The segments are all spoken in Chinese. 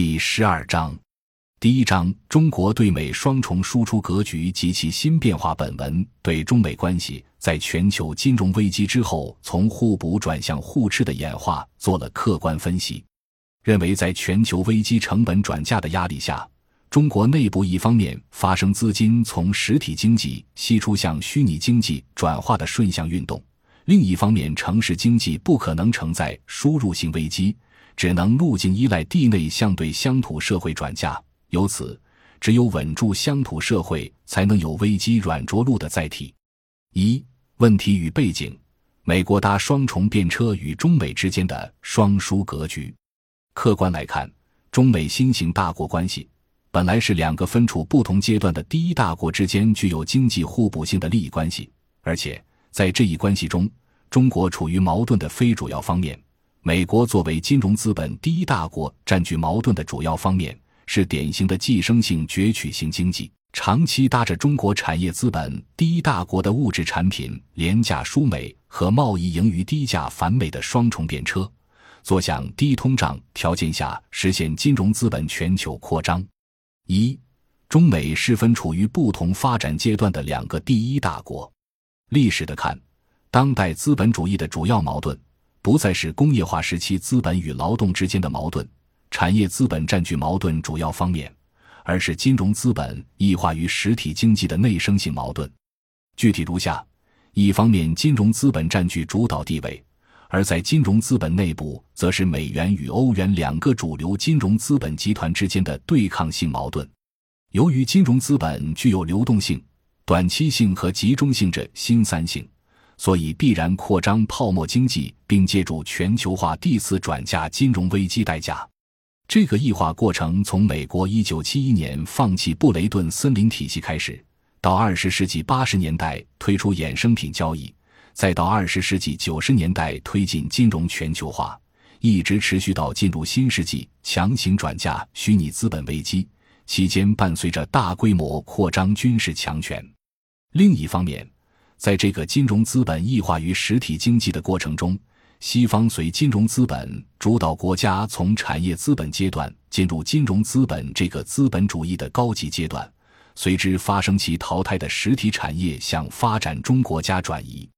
第十二章，第一章：中国对美双重输出格局及其新变化。本文对中美关系在全球金融危机之后从互补转向互斥的演化做了客观分析，认为在全球危机成本转嫁的压力下。中国内部一方面发生资金从实体经济吸出向虚拟经济转化的顺向运动，另一方面城市经济不可能承载输入性危机，只能路径依赖地内向对乡土社会转嫁。由此，只有稳住乡土社会，才能有危机软着陆的载体。一、问题与背景：美国搭双重便车与中美之间的双输格局。客观来看，中美新型大国关系。本来是两个分处不同阶段的第一大国之间具有经济互补性的利益关系，而且在这一关系中，中国处于矛盾的非主要方面，美国作为金融资本第一大国占据矛盾的主要方面，是典型的寄生性攫取型经济，长期搭着中国产业资本第一大国的物质产品廉价输美和贸易盈余低价反美的双重便车，坐享低通胀条件下实现金融资本全球扩张。一，中美是分处于不同发展阶段的两个第一大国。历史的看，当代资本主义的主要矛盾不再是工业化时期资本与劳动之间的矛盾，产业资本占据矛盾主要方面，而是金融资本异化于实体经济的内生性矛盾。具体如下：一方面，金融资本占据主导地位。而在金融资本内部，则是美元与欧元两个主流金融资本集团之间的对抗性矛盾。由于金融资本具有流动性、短期性和集中性这新三性，所以必然扩张泡沫经济，并借助全球化递次转嫁金融危机代价。这个异化过程从美国一九七一年放弃布雷顿森林体系开始，到二十世纪八十年代推出衍生品交易。再到二十世纪九十年代推进金融全球化，一直持续到进入新世纪强行转嫁虚拟资本危机期间，伴随着大规模扩张军事强权。另一方面，在这个金融资本异化于实体经济的过程中，西方随金融资本主导国家从产业资本阶段进入金融资本这个资本主义的高级阶段，随之发生其淘汰的实体产业向发展中国家转移。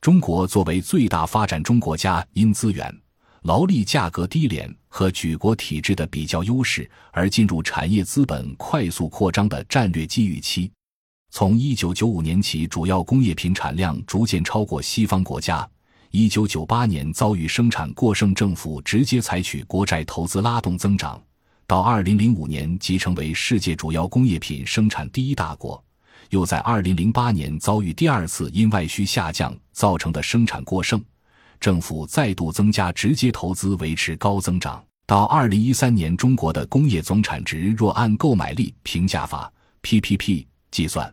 中国作为最大发展中国家，因资源、劳力价格低廉和举国体制的比较优势，而进入产业资本快速扩张的战略机遇期。从一九九五年起，主要工业品产量逐渐超过西方国家。一九九八年遭遇生产过剩，政府直接采取国债投资拉动增长，到二零零五年即成为世界主要工业品生产第一大国。又在二零零八年遭遇第二次因外需下降造成的生产过剩，政府再度增加直接投资维持高增长。到二零一三年，中国的工业总产值若按购买力评价法 （PPP） 计算，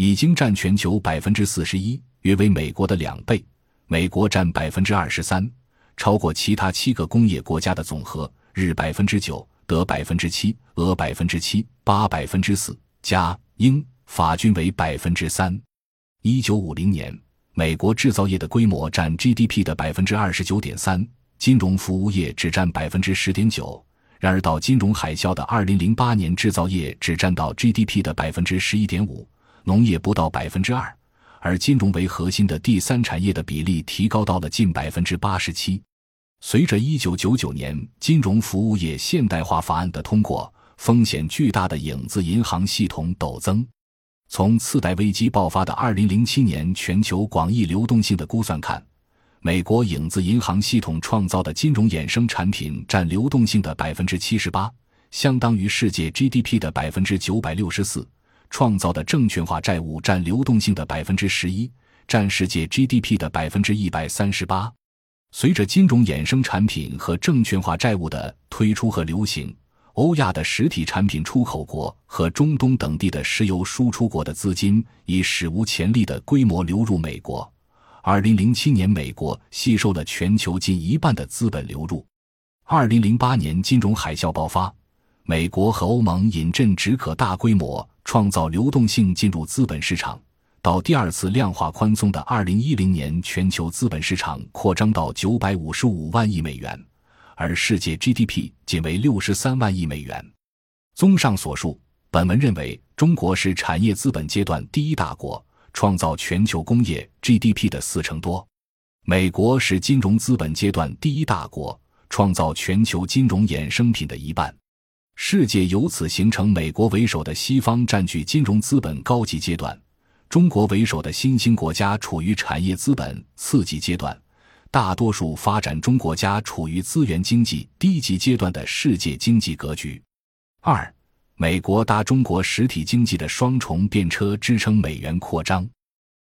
已经占全球百分之四十一，约为美国的两倍。美国占百分之二十三，超过其他七个工业国家的总和：日百分之九，德百分之七，俄百分之七，八百分之四，加英。法均为百分之三。一九五零年，美国制造业的规模占 GDP 的百分之二十九点三，金融服务业只占百分之十点九。然而，到金融海啸的二零零八年，制造业只占到 GDP 的百分之十一点五，农业不到百分之二，而金融为核心的第三产业的比例提高到了近百分之八十七。随着一九九九年金融服务业现代化法案的通过，风险巨大的影子银行系统陡增。从次贷危机爆发的二零零七年全球广义流动性的估算看，美国影子银行系统创造的金融衍生产品占流动性的百分之七十八，相当于世界 GDP 的百分之九百六十四；创造的证券化债务占流动性的百分之十一，占世界 GDP 的百分之一百三十八。随着金融衍生产品和证券化债务的推出和流行。欧亚的实体产品出口国和中东等地的石油输出国的资金以史无前例的规模流入美国。二零零七年，美国吸收了全球近一半的资本流入。二零零八年金融海啸爆发，美国和欧盟饮鸩止渴，大规模创造流动性进入资本市场。到第二次量化宽松的二零一零年，全球资本市场扩张到九百五十五万亿美元。而世界 GDP 仅为六十三万亿美元。综上所述，本文认为中国是产业资本阶段第一大国，创造全球工业 GDP 的四成多；美国是金融资本阶段第一大国，创造全球金融衍生品的一半。世界由此形成美国为首的西方占据金融资本高级阶段，中国为首的新兴国家处于产业资本次级阶段。大多数发展中国家处于资源经济低级阶段的世界经济格局。二，美国搭中国实体经济的双重便车，支撑美元扩张。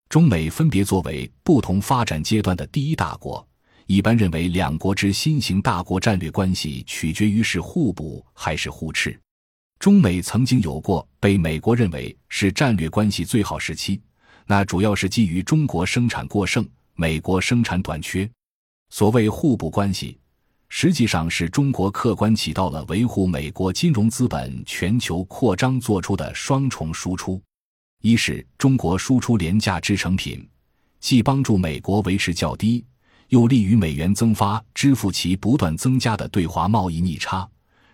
中美分别作为不同发展阶段的第一大国，一般认为两国之新型大国战略关系取决于是互补还是互斥。中美曾经有过被美国认为是战略关系最好时期，那主要是基于中国生产过剩，美国生产短缺。所谓互补关系，实际上是中国客观起到了维护美国金融资本全球扩张做出的双重输出：一是中国输出廉价制成品，既帮助美国维持较低，又利于美元增发支付其不断增加的对华贸易逆差，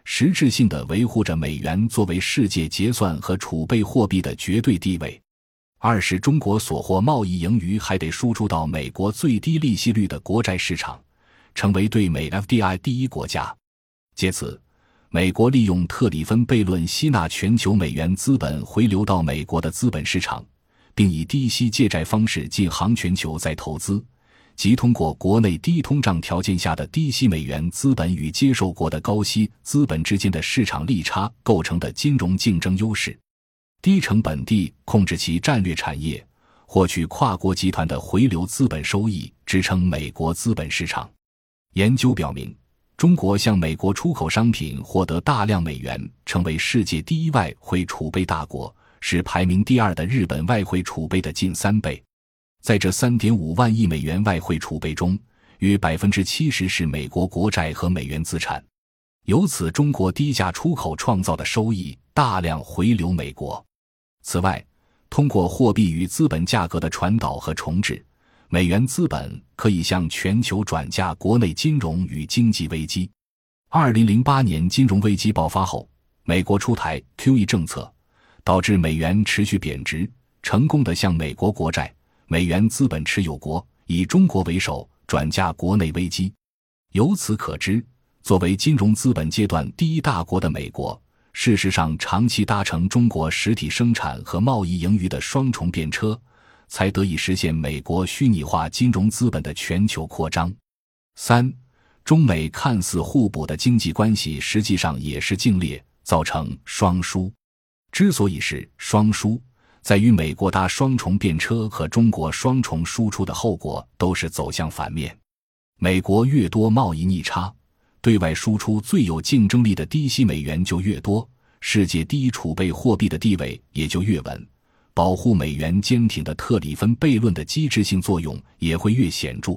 实质性的维护着美元作为世界结算和储备货币的绝对地位。二是中国所获贸易盈余还得输出到美国最低利息率的国债市场，成为对美 FDI 第一国家。借此，美国利用特里芬悖论吸纳全球美元资本回流到美国的资本市场，并以低息借债方式进行全球再投资，即通过国内低通胀条件下的低息美元资本与接受国的高息资本之间的市场利差构成的金融竞争优势。低成本地控制其战略产业，获取跨国集团的回流资本收益，支撑美国资本市场。研究表明，中国向美国出口商品获得大量美元，成为世界第一外汇储备大国，是排名第二的日本外汇储备的近三倍。在这三点五万亿美元外汇储备中，约百分之七十是美国国债和美元资产。由此，中国低价出口创造的收益大量回流美国。此外，通过货币与资本价格的传导和重置，美元资本可以向全球转嫁国内金融与经济危机。二零零八年金融危机爆发后，美国出台 QE 政策，导致美元持续贬值，成功的向美国国债、美元资本持有国以中国为首转嫁国内危机。由此可知，作为金融资本阶段第一大国的美国。事实上，长期搭乘中国实体生产和贸易盈余的双重便车，才得以实现美国虚拟化金融资本的全球扩张。三，中美看似互补的经济关系，实际上也是竞劣，造成双输。之所以是双输，在与美国搭双重便车和中国双重输出的后果都是走向反面。美国越多贸易逆差。对外输出最有竞争力的低息美元就越多，世界第一储备货币的地位也就越稳，保护美元坚挺的特里芬悖论的机制性作用也会越显著。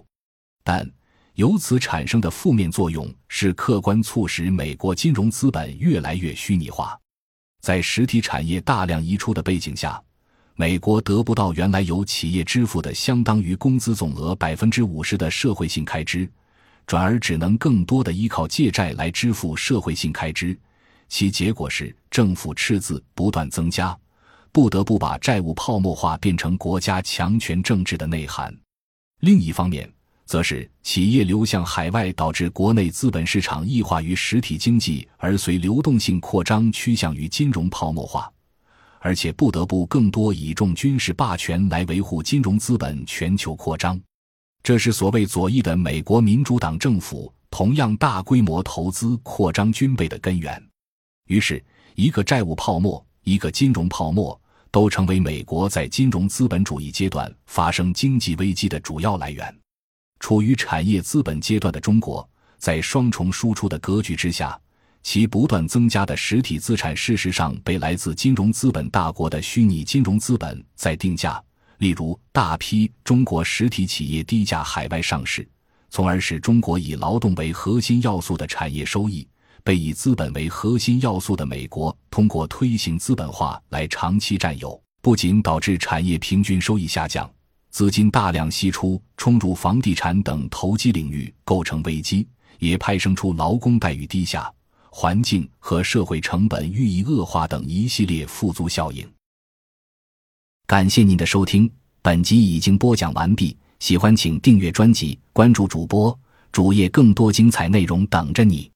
但由此产生的负面作用是客观促使美国金融资本越来越虚拟化，在实体产业大量移出的背景下，美国得不到原来由企业支付的相当于工资总额百分之五十的社会性开支。转而只能更多的依靠借债来支付社会性开支，其结果是政府赤字不断增加，不得不把债务泡沫化变成国家强权政治的内涵。另一方面，则是企业流向海外，导致国内资本市场异化于实体经济，而随流动性扩张趋向于金融泡沫化，而且不得不更多倚重军事霸权来维护金融资本全球扩张。这是所谓左翼的美国民主党政府同样大规模投资扩张军备的根源。于是，一个债务泡沫，一个金融泡沫，都成为美国在金融资本主义阶段发生经济危机的主要来源。处于产业资本阶段的中国，在双重输出的格局之下，其不断增加的实体资产，事实上被来自金融资本大国的虚拟金融资本在定价。例如，大批中国实体企业低价海外上市，从而使中国以劳动为核心要素的产业收益被以资本为核心要素的美国通过推行资本化来长期占有，不仅导致产业平均收益下降，资金大量析出冲入房地产等投机领域，构成危机，也派生出劳工待遇低下、环境和社会成本日益恶化等一系列富足效应。感谢您的收听，本集已经播讲完毕。喜欢请订阅专辑，关注主播主页，更多精彩内容等着你。